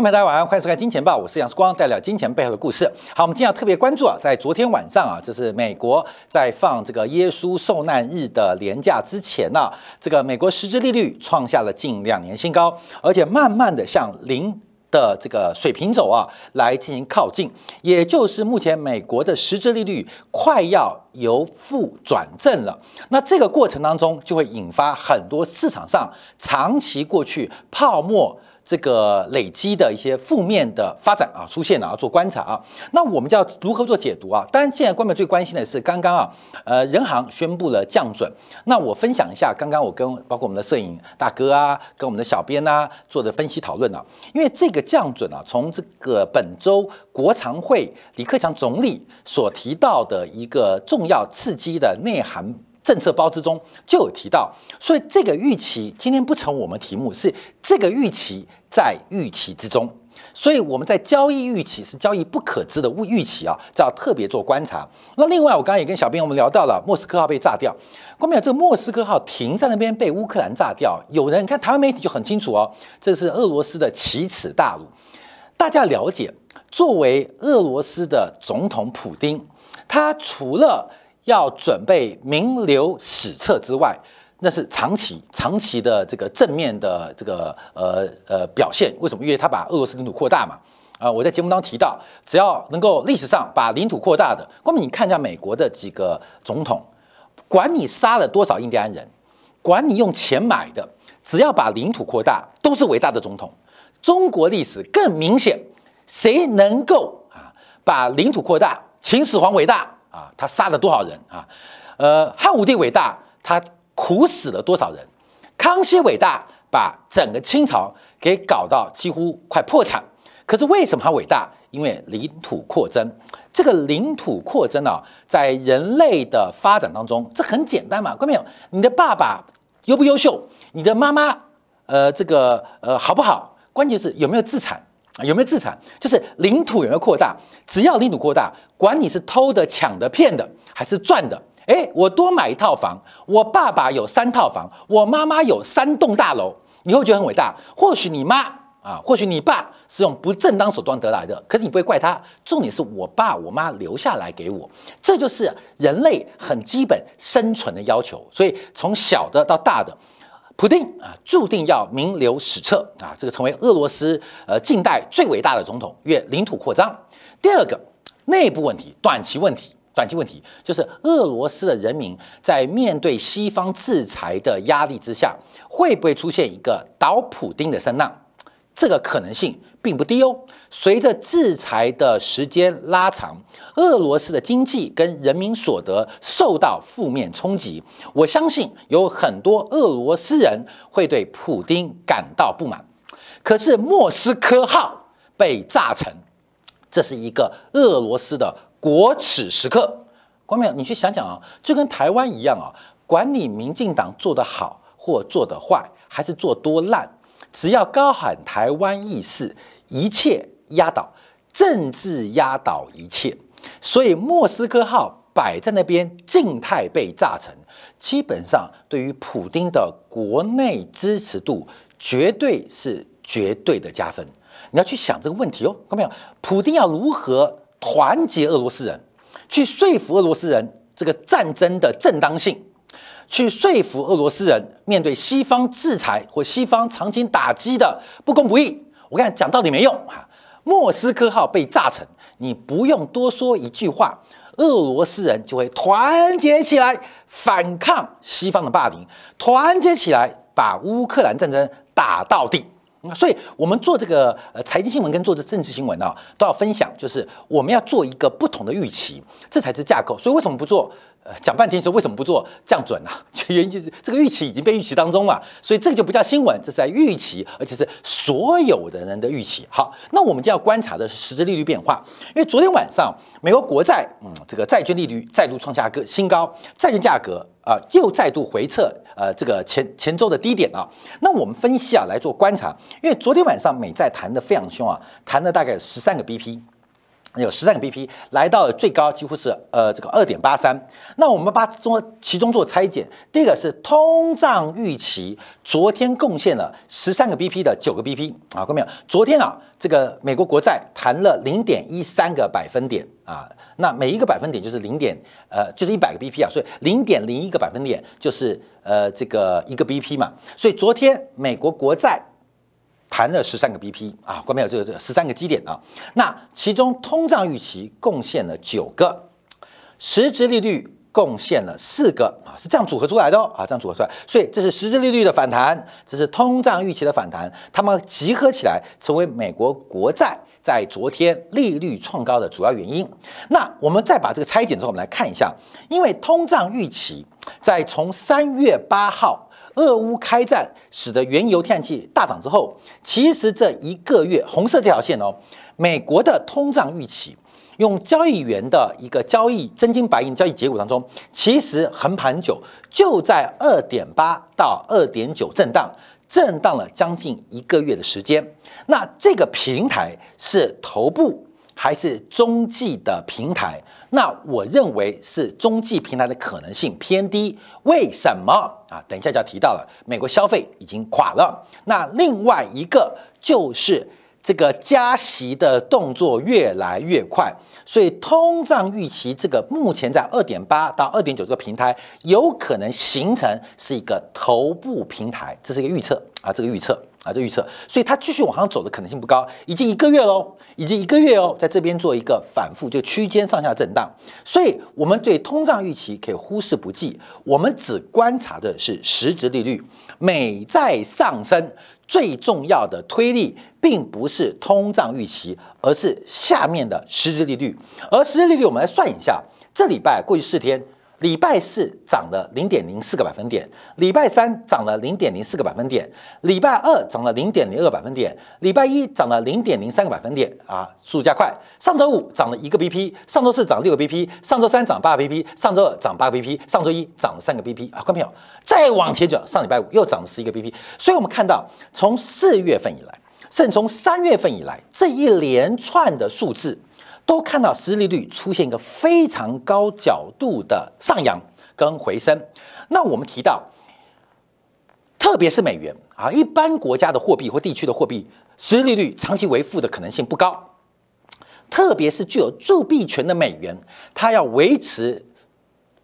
朋友大家晚上欢迎收看《金钱报》，我是杨世光，带来金钱背后的故事。好，我们今天要特别关注啊，在昨天晚上啊，就是美国在放这个耶稣受难日的连假之前呢，这个美国实质利率创下了近两年新高，而且慢慢的向零的这个水平走啊，来进行靠近，也就是目前美国的实质利率快要由负转正了。那这个过程当中，就会引发很多市场上长期过去泡沫。这个累积的一些负面的发展啊，出现了，要做观察啊。那我们就要如何做解读啊？当然，现在观众最关心的是刚刚啊，呃，人行宣布了降准。那我分享一下刚刚我跟包括我们的摄影大哥啊，跟我们的小编啊做的分析讨论啊。因为这个降准啊，从这个本周国常会李克强总理所提到的一个重要刺激的内涵。政策包之中就有提到，所以这个预期今天不成我们题目，是这个预期在预期之中，所以我们在交易预期是交易不可知的预预期啊，这要特别做观察。那另外，我刚刚也跟小编我们聊到了莫斯科号被炸掉，关没有？这个莫斯科号停在那边被乌克兰炸掉，有人看台湾媒体就很清楚哦，这是俄罗斯的奇耻大辱。大家了解，作为俄罗斯的总统普京，他除了要准备名留史册之外，那是长期、长期的这个正面的这个呃呃表现。为什么？因为他把俄罗斯领土扩大嘛。啊，我在节目当中提到，只要能够历史上把领土扩大的，光你看一下美国的几个总统，管你杀了多少印第安人，管你用钱买的，只要把领土扩大，都是伟大的总统。中国历史更明显，谁能够啊把领土扩大？秦始皇伟大。啊，他杀了多少人啊？呃，汉武帝伟大，他苦死了多少人？康熙伟大，把整个清朝给搞到几乎快破产。可是为什么他伟大？因为领土扩增。这个领土扩增啊，在人类的发展当中，这很简单嘛。看没有？你的爸爸优不优秀？你的妈妈，呃，这个呃好不好？关键是有没有自产。有没有自产？就是领土有没有扩大？只要领土扩大，管你是偷的、抢的、骗的，还是赚的，哎，我多买一套房，我爸爸有三套房，我妈妈有三栋大楼，你会觉得很伟大。或许你妈啊，或许你爸是用不正当手段得来的，可是你不会怪他。重点是我爸我妈留下来给我，这就是人类很基本生存的要求。所以从小的到大的。普京啊，注定要名留史册啊，这个成为俄罗斯呃近代最伟大的总统，越领土扩张。第二个内部问题，短期问题，短期问题就是俄罗斯的人民在面对西方制裁的压力之下，会不会出现一个倒普丁的声浪？这个可能性并不低哦。随着制裁的时间拉长，俄罗斯的经济跟人民所得受到负面冲击，我相信有很多俄罗斯人会对普京感到不满。可是莫斯科号被炸成，这是一个俄罗斯的国耻时刻。光淼，你去想想啊，就跟台湾一样啊，管你民进党做得好或做得坏，还是做多烂。只要高喊台湾意识，一切压倒，政治压倒一切。所以莫斯科号摆在那边静态被炸成，基本上对于普京的国内支持度绝对是绝对的加分。你要去想这个问题哦，看到没有？普京要如何团结俄罗斯人，去说服俄罗斯人这个战争的正当性？去说服俄罗斯人面对西方制裁或西方长期打击的不公不义，我跟你讲道理没用啊！莫斯科号被炸沉，你不用多说一句话，俄罗斯人就会团结起来反抗西方的霸凌，团结起来把乌克兰战争打到底。所以，我们做这个呃财经新闻跟做这政治新闻呢，都要分享，就是我们要做一个不同的预期，这才是架构。所以，为什么不做？呃，讲半天说为什么不做降准啊？原因就是这个预期已经被预期当中了，所以这个就不叫新闻，这是在预期，而且是所有的人的预期。好，那我们就要观察的是实质利率变化，因为昨天晚上美国国债，嗯，这个债券利率再度创下个新高，债券价格啊又再度回撤，呃，这个前前周的低点啊。那我们分析啊来做观察，因为昨天晚上美债谈的非常凶啊，谈了大概十三个 BP。有十三个 BP，来到了最高几乎是呃这个二点八三。那我们把中其中做拆解，第一个是通胀预期，昨天贡献了十三个 BP 的九个 BP 啊，看到没有？昨天啊，这个美国国债谈了零点一三个百分点啊，那每一个百分点就是零点呃就是一百个 BP 啊，所以零点零一个百分点就是呃这个一个 BP 嘛，所以昨天美国国债。谈了十三个 BP 啊，关没有这个这十三个基点啊，那其中通胀预期贡献了九个，实质利率贡献了四个啊，是这样组合出来的哦啊，这样组合出来，所以这是实质利率的反弹，这是通胀预期的反弹，它们集合起来成为美国国债在昨天利率创高的主要原因。那我们再把这个拆解之后，我们来看一下，因为通胀预期在从三月八号。俄乌开战使得原油、天然气大涨之后，其实这一个月红色这条线哦，美国的通胀预期，用交易员的一个交易真金白银交易结果当中，其实横盘久就在二点八到二点九震荡，震荡了将近一个月的时间。那这个平台是头部还是中继的平台？那我认为是中继平台的可能性偏低，为什么啊？等一下就要提到了，美国消费已经垮了。那另外一个就是这个加息的动作越来越快，所以通胀预期这个目前在二点八到二点九这个平台，有可能形成是一个头部平台，这是一个预测啊，这个预测。啊，这预测，所以它继续往上走的可能性不高，已经一个月喽，已经一个月哦，在这边做一个反复，就区间上下震荡，所以我们对通胀预期可以忽视不计，我们只观察的是实质利率，美债上升最重要的推力，并不是通胀预期，而是下面的实质利率，而实质利率我们来算一下，这礼拜过去四天。礼拜四涨了零点零四个百分点，礼拜三涨了零点零四个百分点，礼拜二涨了零点零二百分点，礼拜一涨了零点零三个百分点啊，速度加快。上周五涨了一个 BP，上周四涨六个 BP，上周三涨八个 BP，上周二涨八个 BP，上周一涨了三个 BP 啊，看到没有？再往前走，上礼拜五又涨了十一个 BP，所以我们看到从四月份以来，甚至从三月份以来，这一连串的数字。都看到实际利率出现一个非常高角度的上扬跟回升。那我们提到，特别是美元啊，一般国家的货币或地区的货币实际利率长期为负的可能性不高。特别是具有铸币权的美元，它要维持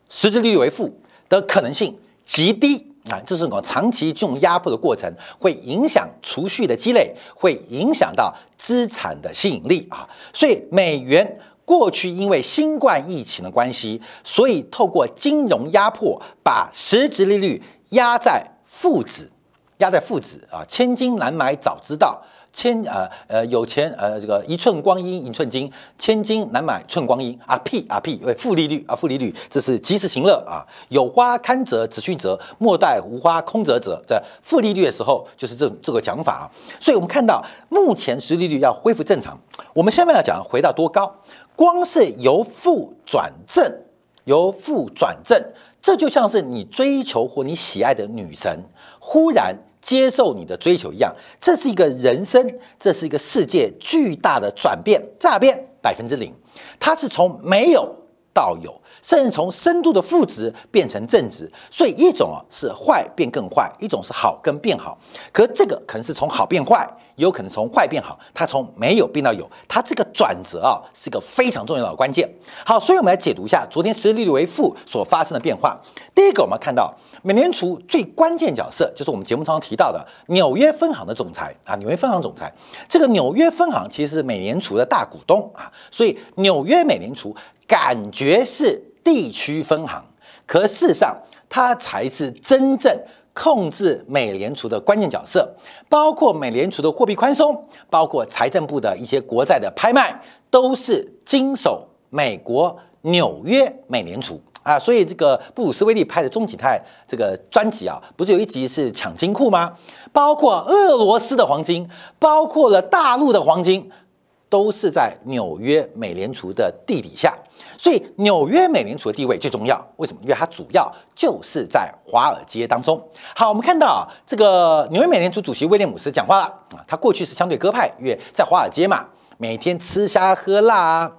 实质利率为负的可能性极低。啊，这是我长期这种压迫的过程，会影响储蓄的积累，会影响到资产的吸引力啊。所以美元过去因为新冠疫情的关系，所以透过金融压迫，把实质利率压在负值，压在负值啊。千金难买早知道。千呃呃有钱呃这个一寸光阴一寸金，千金难买寸光阴啊屁啊屁，因为负利率啊负利率，这是及时行乐啊。有花堪折直须折，莫待无花空折折。在负利率的时候，就是这这个讲法啊。所以我们看到目前实利率要恢复正常，我们下面要讲回到多高，光是由负转正，由负转正，这就像是你追求或你喜爱的女神忽然。接受你的追求一样，这是一个人生，这是一个世界巨大的转变，在变百分之零，它是从没有到有，甚至从深度的负值变成正值，所以一种啊是坏变更坏，一种是好跟变好，可这个可能是从好变坏。也有可能从坏变好，它从没有变到有，它这个转折啊是一个非常重要的关键。好，所以我们来解读一下昨天实际利率为负所发生的变化。第一个，我们看到美联储最关键角色就是我们节目常常提到的纽约分行的总裁啊，纽约分行总裁。这个纽约分行其实是美联储的大股东啊，所以纽约美联储感觉是地区分行，可事实上它才是真正。控制美联储的关键角色，包括美联储的货币宽松，包括财政部的一些国债的拍卖，都是经手美国纽约美联储啊。所以这个布鲁斯威利拍的中景泰这个专辑啊，不是有一集是抢金库吗？包括俄罗斯的黄金，包括了大陆的黄金。都是在纽约美联储的地底下，所以纽约美联储的地位最重要。为什么？因为它主要就是在华尔街当中。好，我们看到啊，这个纽约美联储主席威廉姆斯讲话了啊，他过去是相对鸽派，因为在华尔街嘛，每天吃虾喝辣啊，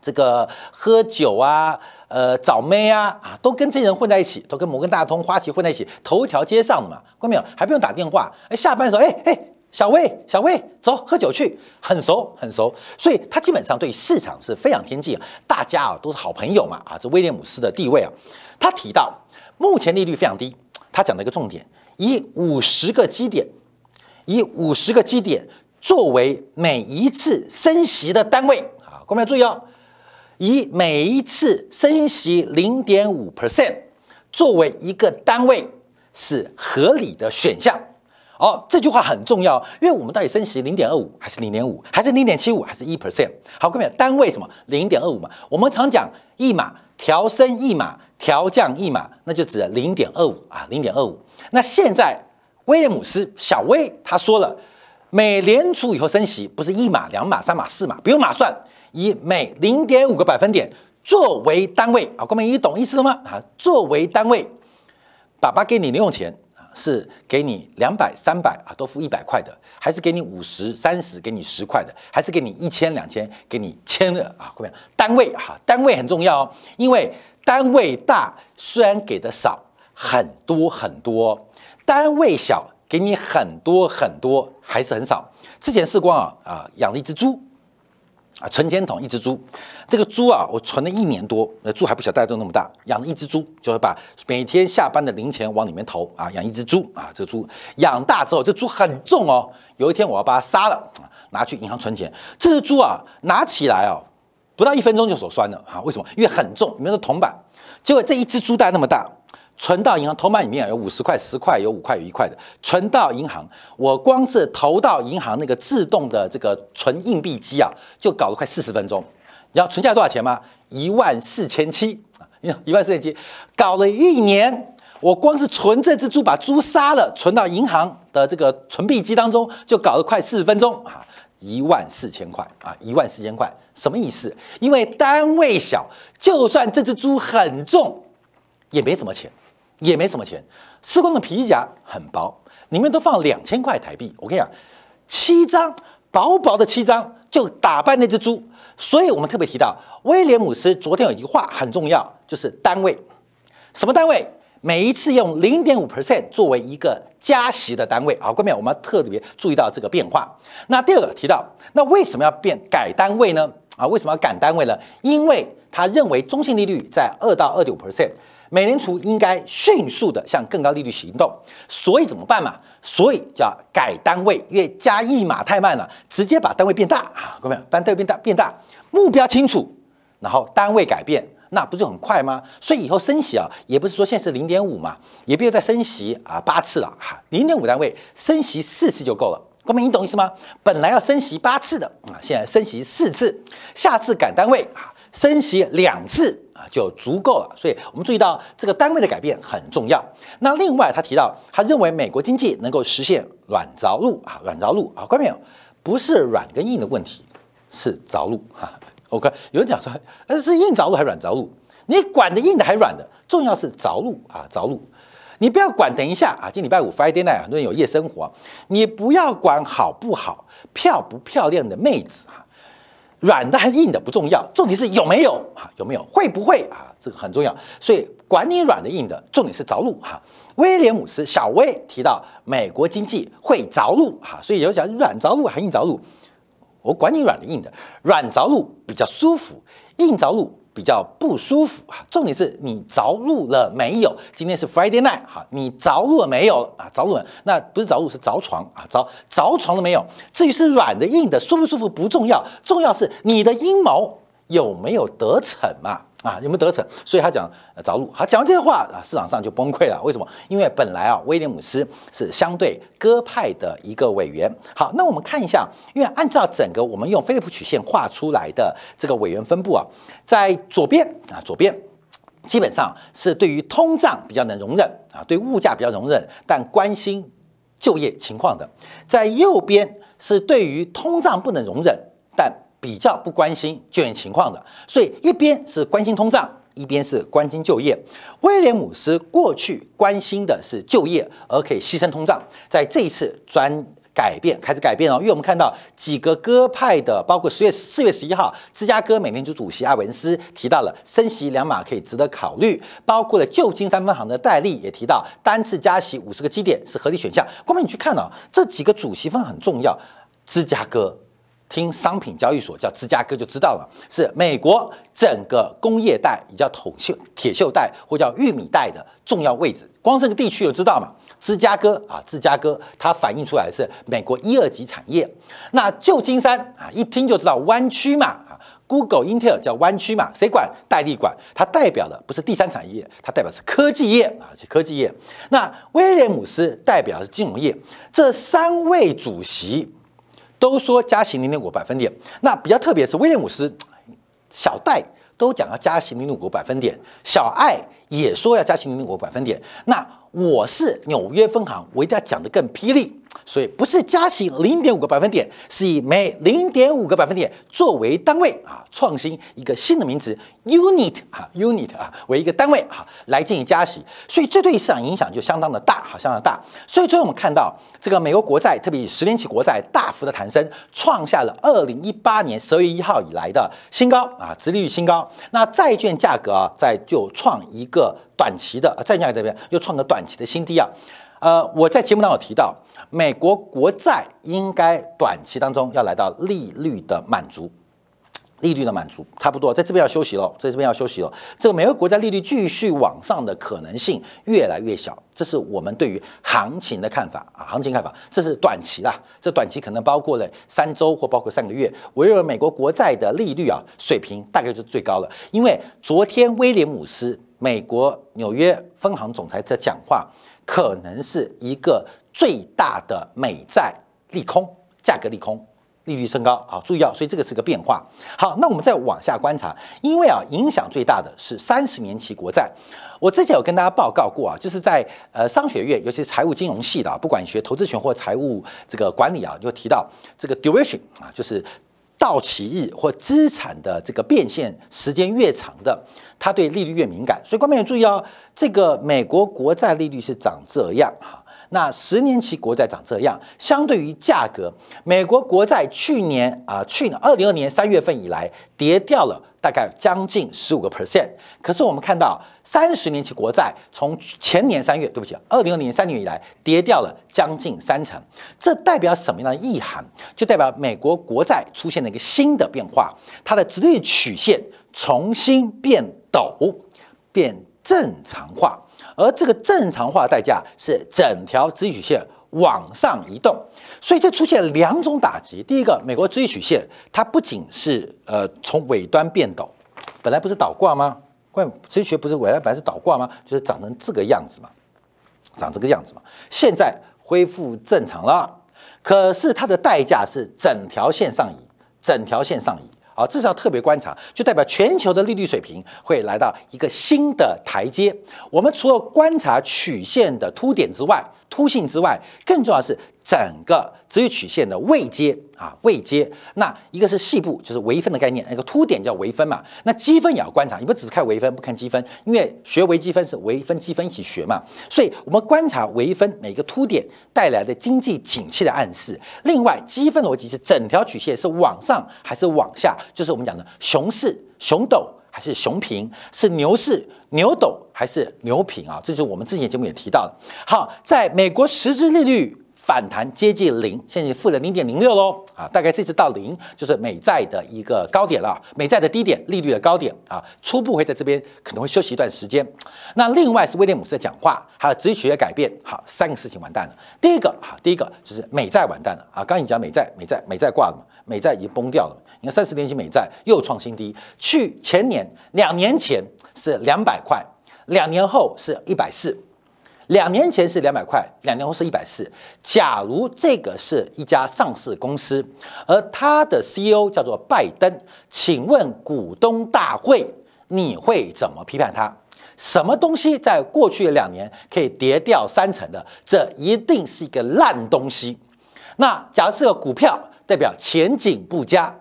这个喝酒啊，呃，找妹啊，啊，都跟这些人混在一起，都跟摩根大通、花旗混在一起，头一条街上的嘛，看到没有？还不用打电话，哎，下班的时候，哎哎，小魏，小魏，走，喝酒去，很熟很熟，所以他基本上对市场是非常贴近，大家啊都是好朋友嘛，啊，这威廉姆斯的地位啊，他提到目前利率非常低，他讲了一个重点，以五十个基点，以五十个基点作为每一次升息的单位。啊，各位要注意哦。以每一次升息零点五 percent 作为一个单位是合理的选项。哦，这句话很重要，因为我们到底升息零点二五还是零点五，还是零点七五，还是一 percent？好，各位，单位什么？零点二五嘛。我们常讲一码调升一码，调降一码，那就指零点二五啊，零点二五。那现在威廉姆斯小威他说了，美联储以后升息不是一码、两码、三码、四码，不用码算。以每零点五个百分点作为单位啊，各位你懂意思了吗？啊，作为单位，爸爸给你零用钱，是给你两百、三百啊，都付一百块的，还是给你五十、三十，给你十块的，还是给你一千、两千，给你千的啊？各位，单位哈，单位很重要哦，因为单位大虽然给的少很多很多，单位小给你很多很多还是很少。之前试光啊啊养了一只猪。啊，存钱筒一只猪，这个猪啊，我存了一年多，那猪还不小，大家都那么大，养了一只猪，就是把每天下班的零钱往里面投啊，养一只猪啊，这个猪养大之后，这猪很重哦，有一天我要把它杀了，拿去银行存钱，这只猪啊，拿起来哦，不到一分钟就手酸了啊，为什么？因为很重，里面的铜板，结果这一只猪袋那么大。存到银行，投板里面有五十块、十块，有五块，有一块的。存到银行，我光是投到银行那个自动的这个存硬币机啊，就搞了快四十分钟。你要存下来多少钱吗？一万四千七！一万四千七，搞了一年，我光是存这只猪，把猪杀了，存到银行的这个存币机当中，就搞了快四十分钟啊！一万四千块啊！一万四千块什么意思？因为单位小，就算这只猪很重，也没什么钱。也没什么钱，施工的皮夹很薄，里面都放两千块台币。我跟你讲，七张薄薄的七张就打败那只猪。所以我们特别提到威廉姆斯昨天有一句话很重要，就是单位，什么单位？每一次用零点五 percent 作为一个加息的单位。好，各位，我们要特别注意到这个变化。那第二个提到，那为什么要变改单位呢？啊，为什么要改单位呢？因为他认为中性利率在二到二点五 percent。美联储应该迅速的向更高利率行动，所以怎么办嘛？所以叫改单位，因为加一码太慢了，直接把单位变大啊，各位，把单位变大变大，目标清楚，然后单位改变，那不就很快吗？所以以后升息啊，也不是说现在是零点五嘛，也不要再升息啊八次了哈，零点五单位升息四次就够了，各位你懂意思吗？本来要升息八次的啊，现在升息四次，下次改单位啊，升息两次。就足够了，所以我们注意到这个单位的改变很重要。那另外，他提到他认为美国经济能够实现软着陆啊，软着陆啊，关没有？不是软跟硬的问题，是着陆哈。OK，有人讲说，呃，是硬着陆还是软着陆？你管的硬的还是软的？重要是着陆啊，着陆。你不要管，等一下啊，今礼拜五 Friday night 很多人有夜生活，你不要管好不好，漂不漂亮的妹子哈。软的还是硬的不重要，重点是有没有啊？有没有会不会啊？这个很重要。所以管你软的硬的，重点是着陆哈。威廉姆斯小威提到美国经济会着陆哈，所以有讲软着陆还硬着陆，我管你软的硬的，软着陆比较舒服，硬着陆。比较不舒服啊，重点是你着陆了没有？今天是 Friday night 哈，你着陆了没有啊？着陆了，那不是着陆是着床啊，着着床了没有？至于是软的硬的，舒不舒服不重要，重要是你的阴谋有没有得逞嘛？啊，有没有得逞？所以他讲着陆，好讲完这些话啊，市场上就崩溃了。为什么？因为本来啊，威廉姆斯是相对鸽派的一个委员。好，那我们看一下，因为按照整个我们用菲利普曲线画出来的这个委员分布啊，在左边啊，左边基本上是对于通胀比较能容忍啊，对物价比较容忍，但关心就业情况的；在右边是对于通胀不能容忍，但比较不关心就业情况的，所以一边是关心通胀，一边是关心就业。威廉姆斯过去关心的是就业，而可以牺牲通胀，在这一次专改变，开始改变哦。因为我们看到几个鸽派的，包括十月四月十一号，芝加哥美联储主席艾文斯提到了升息两码可以值得考虑，包括了旧金山分行的戴利也提到单次加息五十个基点是合理选项。光明你去看哦，这几个主席分很重要，芝加哥。听商品交易所叫芝加哥就知道了，是美国整个工业带，也叫铜锈铁锈带，或叫玉米带的重要位置。光这个地区就知道嘛，芝加哥啊，芝加哥它反映出来是美国一二级产业。那旧金山啊，一听就知道湾区嘛啊，Google、Intel 叫湾区嘛，谁管？代理管，它代表的不是第三产业，它代表是科技业啊，是科技业。那威廉姆斯代表的是金融业，这三位主席。都说加息零点五百分点，那比较特别是威廉姆斯、小戴都讲要加息零点五百分点，小艾也说要加息零点五百分点。那我是纽约分行，我一定要讲得更霹雳。所以不是加息零点五个百分点，是以每零点五个百分点作为单位啊，创新一个新的名词 unit 啊，unit 啊为一个单位啊来进行加息，所以这对市场影响就相当的大，好相当大。所以最后我们看到这个美国国债，特别以十年期国债大幅的弹升，创下了二零一八年十二月一号以来的新高啊，殖利率新高。那债券价格啊，在就创一个短期的债券价这边又创个短期的新低啊。呃，我在节目当中有提到，美国国债应该短期当中要来到利率的满足，利率的满足差不多，在这边要休息了，在这边要休息了。这个美国国债利率继续往上的可能性越来越小，这是我们对于行情的看法啊，行情看法，这是短期啦，这短期可能包括了三周或包括三个月。我认为美国国债的利率啊水平大概就是最高了，因为昨天威廉姆斯美国纽约分行总裁在讲话。可能是一个最大的美债利空，价格利空，利率升高啊，注意啊，所以这个是个变化。好，那我们再往下观察，因为啊，影响最大的是三十年期国债。我之前有跟大家报告过啊，就是在呃商学院，尤其是财务金融系的，啊不管学投资权或财务这个管理啊，就提到这个 duration 啊，就是到期日或资产的这个变现时间越长的。它对利率越敏感，所以观众要注意哦，这个美国国债利率是长这样哈，那十年期国债长这样，相对于价格，美国国债去年啊，去年二零二年三月份以来跌掉了大概将近十五个 percent，可是我们看到三十年期国债从前年三月，对不起，二零二年三月以来跌掉了将近三成，这代表什么样的意涵？就代表美国国债出现了一个新的变化，它的直率曲线重新变。陡变正常化，而这个正常化代价是整条直曲线往上移动，所以这出现两种打击。第一个，美国直曲线它不仅是呃从尾端变陡，本来不是倒挂吗？怪直曲不是尾端本来是倒挂吗？就是长成这个样子嘛，长这个样子嘛。现在恢复正常了，可是它的代价是整条线上移，整条线上移。啊，至少特别观察，就代表全球的利率水平会来到一个新的台阶。我们除了观察曲线的凸点之外，凸性之外，更重要是整个直曲线的位阶啊，位阶。那一个是细部，就是微分的概念，那个凸点叫微分嘛。那积分也要观察，你不只是看微分，不看积分，因为学微积分是微分、积分一起学嘛。所以我们观察微分每个凸点带来的经济景气的暗示。另外，积分逻辑是整条曲线是往上还是往下，就是我们讲的熊市、熊斗。还是熊平，是牛市牛斗还是牛平啊？这就是我们之前节目也提到的。好，在美国实质利率反弹接近零，现在负了零点零六喽啊，大概这次到零就是美债的一个高点了，美债的低点，利率的高点啊，初步会在这边可能会休息一段时间。那另外是威廉姆斯的讲话，还有直学的改变，好，三个事情完蛋了。第一个哈，第一个就是美债完蛋了啊，刚已经讲美债，美债，美债挂了嘛，美债已经崩掉了。你看三十年期美债又创新低，去前年两年前是两百块，两年后是一百四，两年前是两百块，两年后是一百四。假如这个是一家上市公司，而它的 CEO 叫做拜登，请问股东大会你会怎么批判他？什么东西在过去两年可以跌掉三成的？这一定是一个烂东西。那假设股票，代表前景不佳。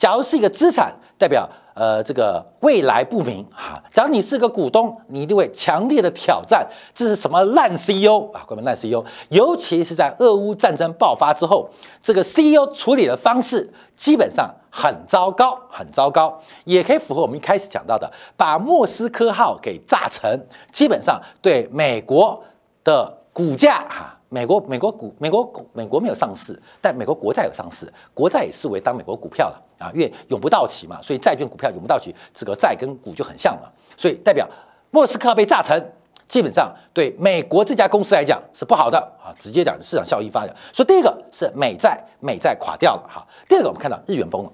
假如是一个资产，代表呃。这个未来不明啊。假如你是个股东，你一定会强烈的挑战，这是什么烂 CEO 啊？关门烂 CEO，尤其是在俄乌战争爆发之后，这个 CEO 处理的方式基本上很糟糕，很糟糕，也可以符合我们一开始讲到的，把莫斯科号给炸沉，基本上对美国的股价哈。美国美国股美国股美国没有上市，但美国国债有上市，国债也视为当美国股票了啊，因为永不到期嘛，所以债券股票永不到期，这个债跟股就很像了，所以代表莫斯科被炸成，基本上对美国这家公司来讲是不好的啊，直接讲市场效益发展。所以第一个是美债美债垮掉了哈，第二个我们看到日元崩了。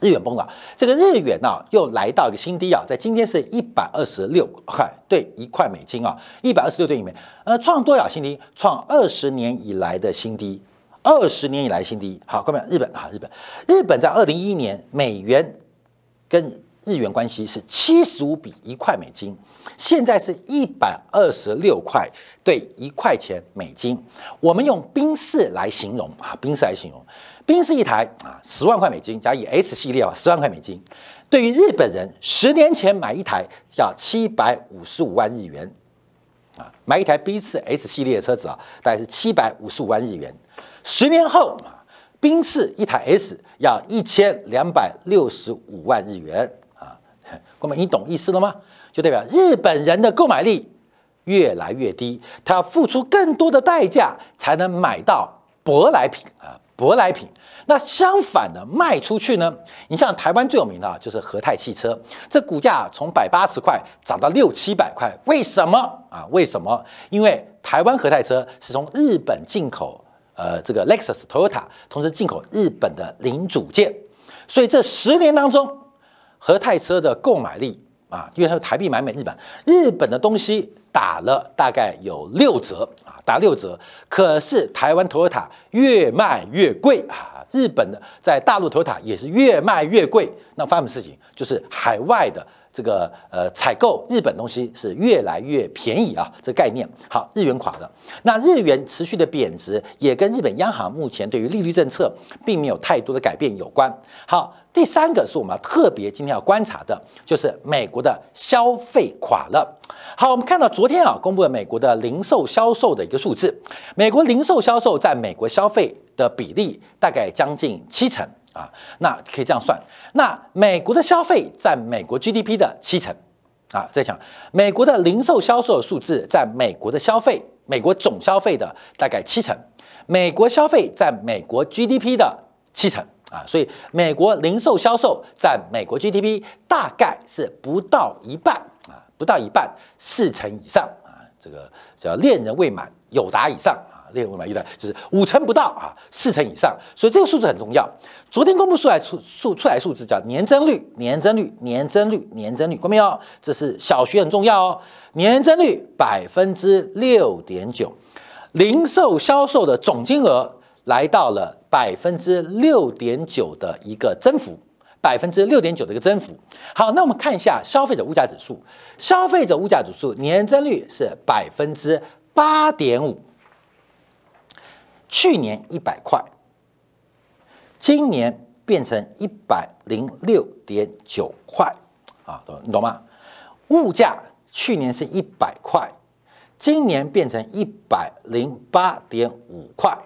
日元崩了，这个日元呢又来到一个新低啊，在今天是一百二十六块对一块美金啊，一百二十六对一美，呃，创多少新低？创二十年以来的新低，二十年以来新低。好，各位，日本啊，日本，日本在二零一一年美元跟日元关系是七十五比一块美金，现在是一百二十六块对一块钱美金。我们用冰室来形容啊，冰室来形容。宾士一台啊，十万块美金，加以 S 系列啊，十万块美金，对于日本人十年前买一台要七百五十五万日元啊，买一台宾士 S 系列的车子啊，大概是七百五十五万日元。十年后啊，宾士一台 S 要一千两百六十五万日元啊，哥们，你懂意思了吗？就代表日本人的购买力越来越低，他要付出更多的代价才能买到舶来品啊。舶来品，那相反的卖出去呢？你像台湾最有名的，就是和泰汽车，这股价从百八十块涨到六七百块，为什么啊？为什么？因为台湾和泰车是从日本进口，呃，这个 Lexus、Toyota，同时进口日本的零组件，所以这十年当中，和泰车的购买力啊，因为它台币买美日本，日本的东西。打了大概有六折，打六折。可是台湾 Toyota 越卖越贵啊，日本的在大陆 Toyota 也是越卖越贵。那发生什么事情？就是海外的这个呃采购日本东西是越来越便宜啊，这概念。好，日元垮了，那日元持续的贬值也跟日本央行目前对于利率政策并没有太多的改变有关。好。第三个是我们特别今天要观察的，就是美国的消费垮了。好，我们看到昨天啊公布了美国的零售销售的一个数字，美国零售销售在美国消费的比例大概将近七成啊，那可以这样算，那美国的消费占美国 GDP 的七成。啊，在讲美国的零售销售数字占美国的消费，美国总消费的大概七成，美国消费占美国 GDP 的七成。啊，所以美国零售销售占美国 GDP 大概是不到一半。啊，不到一半，四成以上。啊，这个叫恋人未满有达以上。啊，恋人未满有达就是五成不到啊，四成以上，所以这个数字很重要。昨天公布出来数数出来数字叫年增率，年增率，年增率，年增率，看没有？这是小学很重要哦，年增率百分之六点九，零售销售的总金额。来到了百分之六点九的一个增幅，百分之六点九的一个增幅。好，那我们看一下消费者物价指数，消费者物价指数年增率是百分之八点五，去年一百块，今年变成一百零六点九块，啊，懂你懂吗？物价去年是一百块，今年变成一百零八点五块。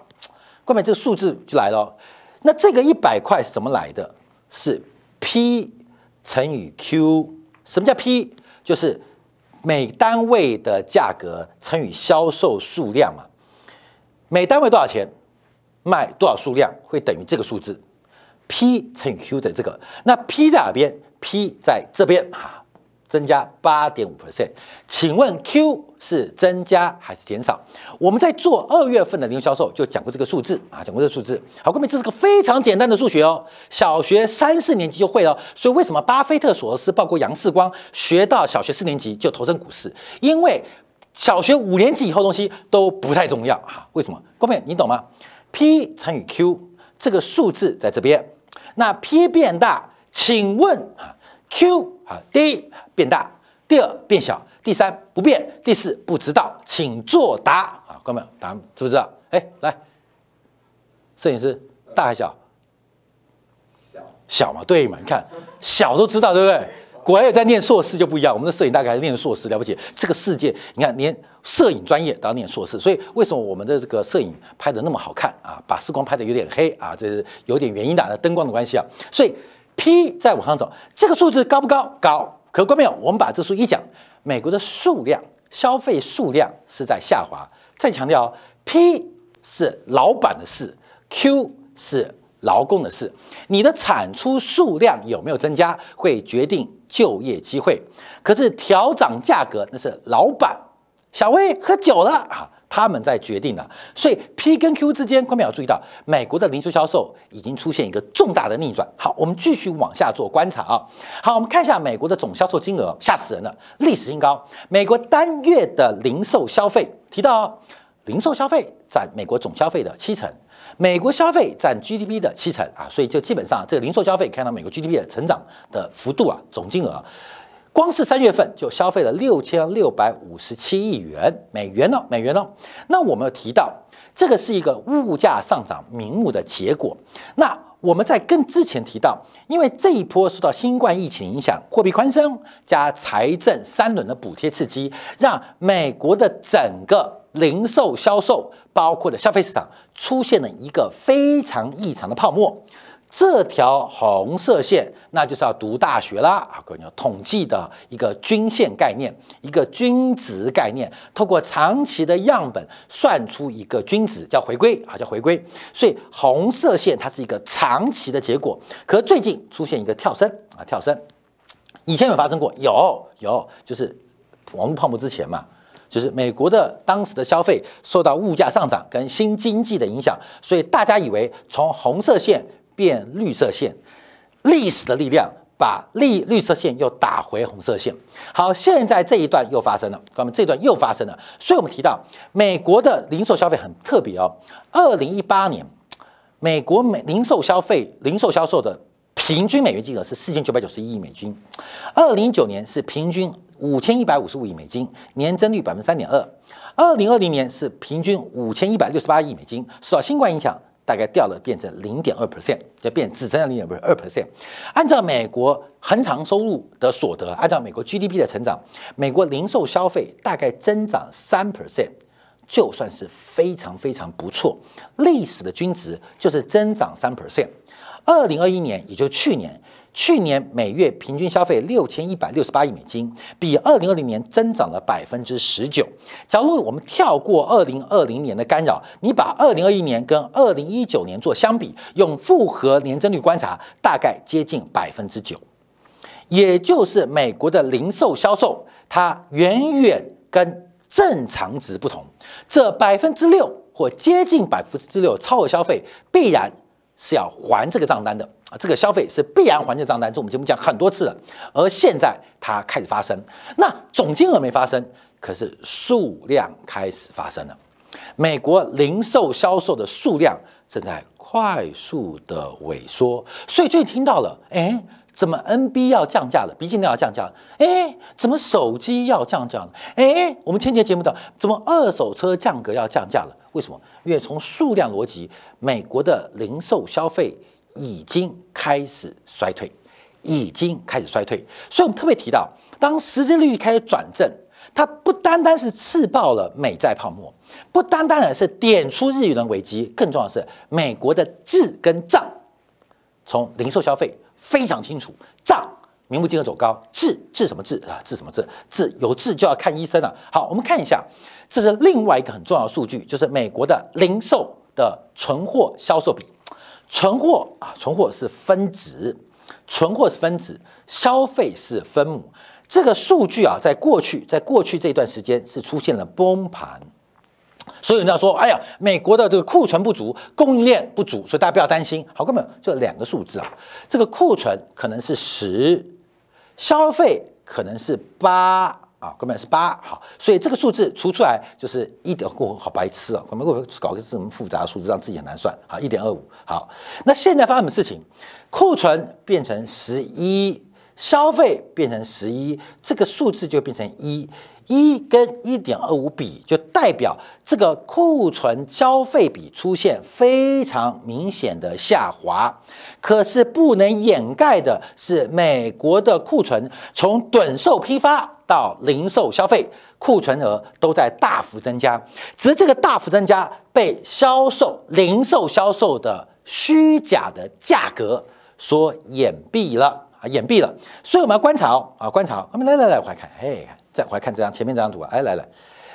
后面这个数字就来了，那这个一百块是怎么来的？是 P 乘以 Q。什么叫 P？就是每单位的价格乘以销售数量嘛。每单位多少钱，卖多少数量，会等于这个数字。P 乘以 Q 的这个，那 P 在哪边？P 在这边啊。增加八点五 percent，请问 Q 是增加还是减少？我们在做二月份的零售销售就讲过这个数字啊，讲过这个数字。好，各位，这是个非常简单的数学哦，小学三四年级就会了。所以为什么巴菲特、索罗斯、包括杨世光学到小学四年级就投身股市？因为小学五年级以后东西都不太重要啊。为什么？各位，你懂吗？P 乘以 Q 这个数字在这边，那 P 变大，请问啊？Q 啊，第一变大，第二变小，第三不变，第四不知道，请作答啊，各位答案知不知道？哎，来，摄影师，大还小？小。小嘛，对嘛？你看小都知道，对不对？果然有在念硕士就不一样。我们的摄影大概念硕士了不起，这个世界你看连摄影专业都要念硕士，所以为什么我们的这个摄影拍的那么好看啊？把视光拍的有点黑啊，这是有点原因的，灯光的关系啊。所以 P 在往上走，这个数字高不高？高。可观没有？我们把这数一讲，美国的数量消费数量是在下滑。再强调，P 是老板的事，Q 是劳工的事。你的产出数量有没有增加，会决定就业机会。可是调涨价格，那是老板。小薇喝酒了啊。他们在决定了，所以 P 跟 Q 之间，观众要注意到，美国的零售销售已经出现一个重大的逆转。好，我们继续往下做观察啊。好，我们看一下美国的总销售金额，吓死人了，历史新高。美国单月的零售消费，提到零售消费占美国总消费的七成，美国消费占 GDP 的七成啊，所以就基本上这个零售消费看到美国 GDP 的成长的幅度啊，总金额。光是三月份就消费了六千六百五十七亿元美元呢，美元呢？那我们提到这个是一个物价上涨名目的结果。那我们在跟之前提到，因为这一波受到新冠疫情影响，货币宽松加财政三轮的补贴刺激，让美国的整个零售销售，包括的消费市场，出现了一个非常异常的泡沫。这条红色线，那就是要读大学啦啊！各位，要统计的一个均线概念，一个均值概念，透过长期的样本算出一个均值，叫回归啊，叫回归。所以红色线它是一个长期的结果，可最近出现一个跳升啊，跳升。以前有发生过，有有，就是网络泡沫之前嘛，就是美国的当时的消费受到物价上涨跟新经济的影响，所以大家以为从红色线。变绿色线，历史的力量把绿绿色线又打回红色线。好，现在这一段又发生了，哥们，这段又发生了。所以我们提到美国的零售消费很特别哦。二零一八年，美国美零售消费零售销售的平均美元金额是四千九百九十一亿美金。二零一九年是平均五千一百五十五亿美金，年增率百分之三点二。二零二零年是平均五千一百六十八亿美金，受到新冠影响。大概掉了，变成零点二 percent，就变只增长零点二 percent。按照美国恒常收入的所得，按照美国 GDP 的成长，美国零售消费大概增长三 percent，就算是非常非常不错。历史的均值就是增长三 percent。二零二一年，也就去年。去年每月平均消费六千一百六十八亿美金，比二零二零年增长了百分之十九。假如我们跳过二零二零年的干扰，你把二零二一年跟二零一九年做相比，用复合年增率观察，大概接近百分之九。也就是美国的零售销售，它远远跟正常值不同。这百分之六或接近百分之六超额消费，必然是要还这个账单的。啊，这个消费是必然还这个账单，这我们节目讲很多次了。而现在它开始发生，那总金额没发生，可是数量开始发生了。美国零售销售的数量正在快速的萎缩，所以最近听到了，哎，怎么 NB 要降价了？笔记本要降价了？哎，怎么手机要降价了？哎，我们前节节目的怎么二手车价格要降价了？为什么？因为从数量逻辑，美国的零售消费。已经开始衰退，已经开始衰退，所以我们特别提到，当实际利率开始转正，它不单单是刺爆了美债泡沫，不单单的是点出日元危机，更重要的是美国的字跟账，从零售消费非常清楚，账名目金额走高，治治什么治啊？治什么治？治有治就要看医生了。好，我们看一下，这是另外一个很重要的数据，就是美国的零售的存货销售比。存货啊，存货是分子，存货是分子，消费是分母。这个数据啊，在过去，在过去这段时间是出现了崩盘，所以人家说，哎呀，美国的这个库存不足，供应链不足，所以大家不要担心。好，根本就两个数字啊，这个库存可能是十，消费可能是八。啊，根本是八，好，所以这个数字除出来就是一点，过好白痴啊！我们会搞个这么复杂的数字，让自己很难算。好，一点二五，好，那现在发生什么事情？库存变成十一，消费变成十一，这个数字就变成一。一跟一点二五比，就代表这个库存消费比出现非常明显的下滑。可是不能掩盖的是，美国的库存从短售批发到零售消费，库存额都在大幅增加。只是这个大幅增加被销售、零售销售的虚假的价格所掩蔽了啊，掩蔽了。所以我们要观察啊，观察。我们来来来，快看，嘿。再来看这张前面这张图啊，哎来来，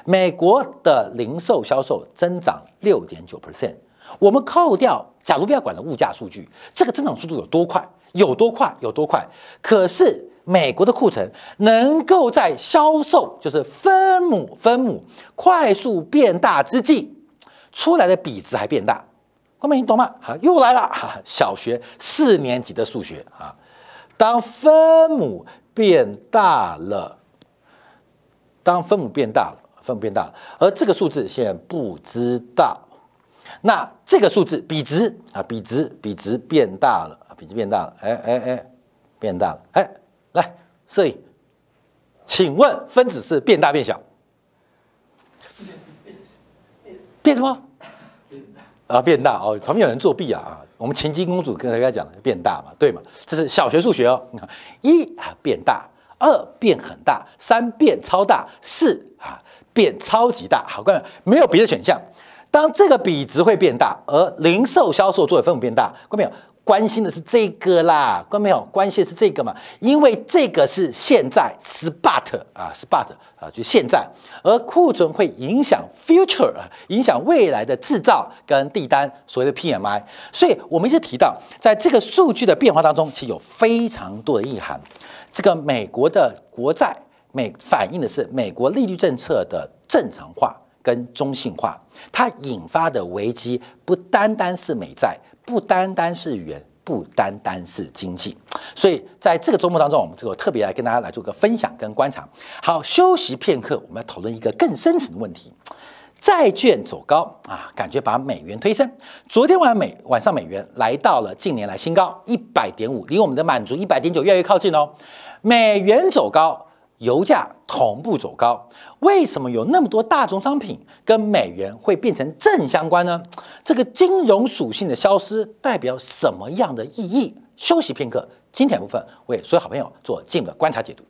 美国的零售销售增长六点九 percent，我们扣掉，假如不要管了物价数据，这个增长速度有多快？有多快？有多快？可是美国的库存能够在销售就是分母分母快速变大之际，出来的比值还变大，各位你懂吗？好，又来了哈，小学四年级的数学啊，当分母变大了。当分母变大了，分母变大了，而这个数字现在不知道。那这个数字比值啊，比值比值变大了比值变大了，哎哎哎，变大了，哎，来摄影，请问分子是变大变小？变什么？啊，变大哦！旁边有人作弊啊！我们秦金公主跟大家讲变大嘛，对嘛？这是小学数学哦。一啊，变大。二变很大，三变超大，四啊变超级大。好，各位没有别的选项。当这个比值会变大，而零售销售作为分母变大，各位没有关心的是这个啦？各位没有关心的是这个嘛？因为这个是现在 spot 啊 spot 啊，就现在，而库存会影响 future 啊，影响未来的制造跟订单，所谓的 PMI。所以我们一直提到，在这个数据的变化当中，其实有非常多的意涵。这个美国的国债，美反映的是美国利率政策的正常化跟中性化，它引发的危机不单单是美债，不单单是元，不单单是经济。所以在这个周末当中，我们这个特别来跟大家来做个分享跟观察。好，休息片刻，我们要讨论一个更深层的问题：债券走高啊，感觉把美元推升。昨天晚美晚上美元来到了近年来新高一百点五，离我们的满足一百点九越来越靠近哦。美元走高，油价同步走高，为什么有那么多大宗商品跟美元会变成正相关呢？这个金融属性的消失代表什么样的意义？休息片刻，今天部分为所有好朋友做进一步的观察解读。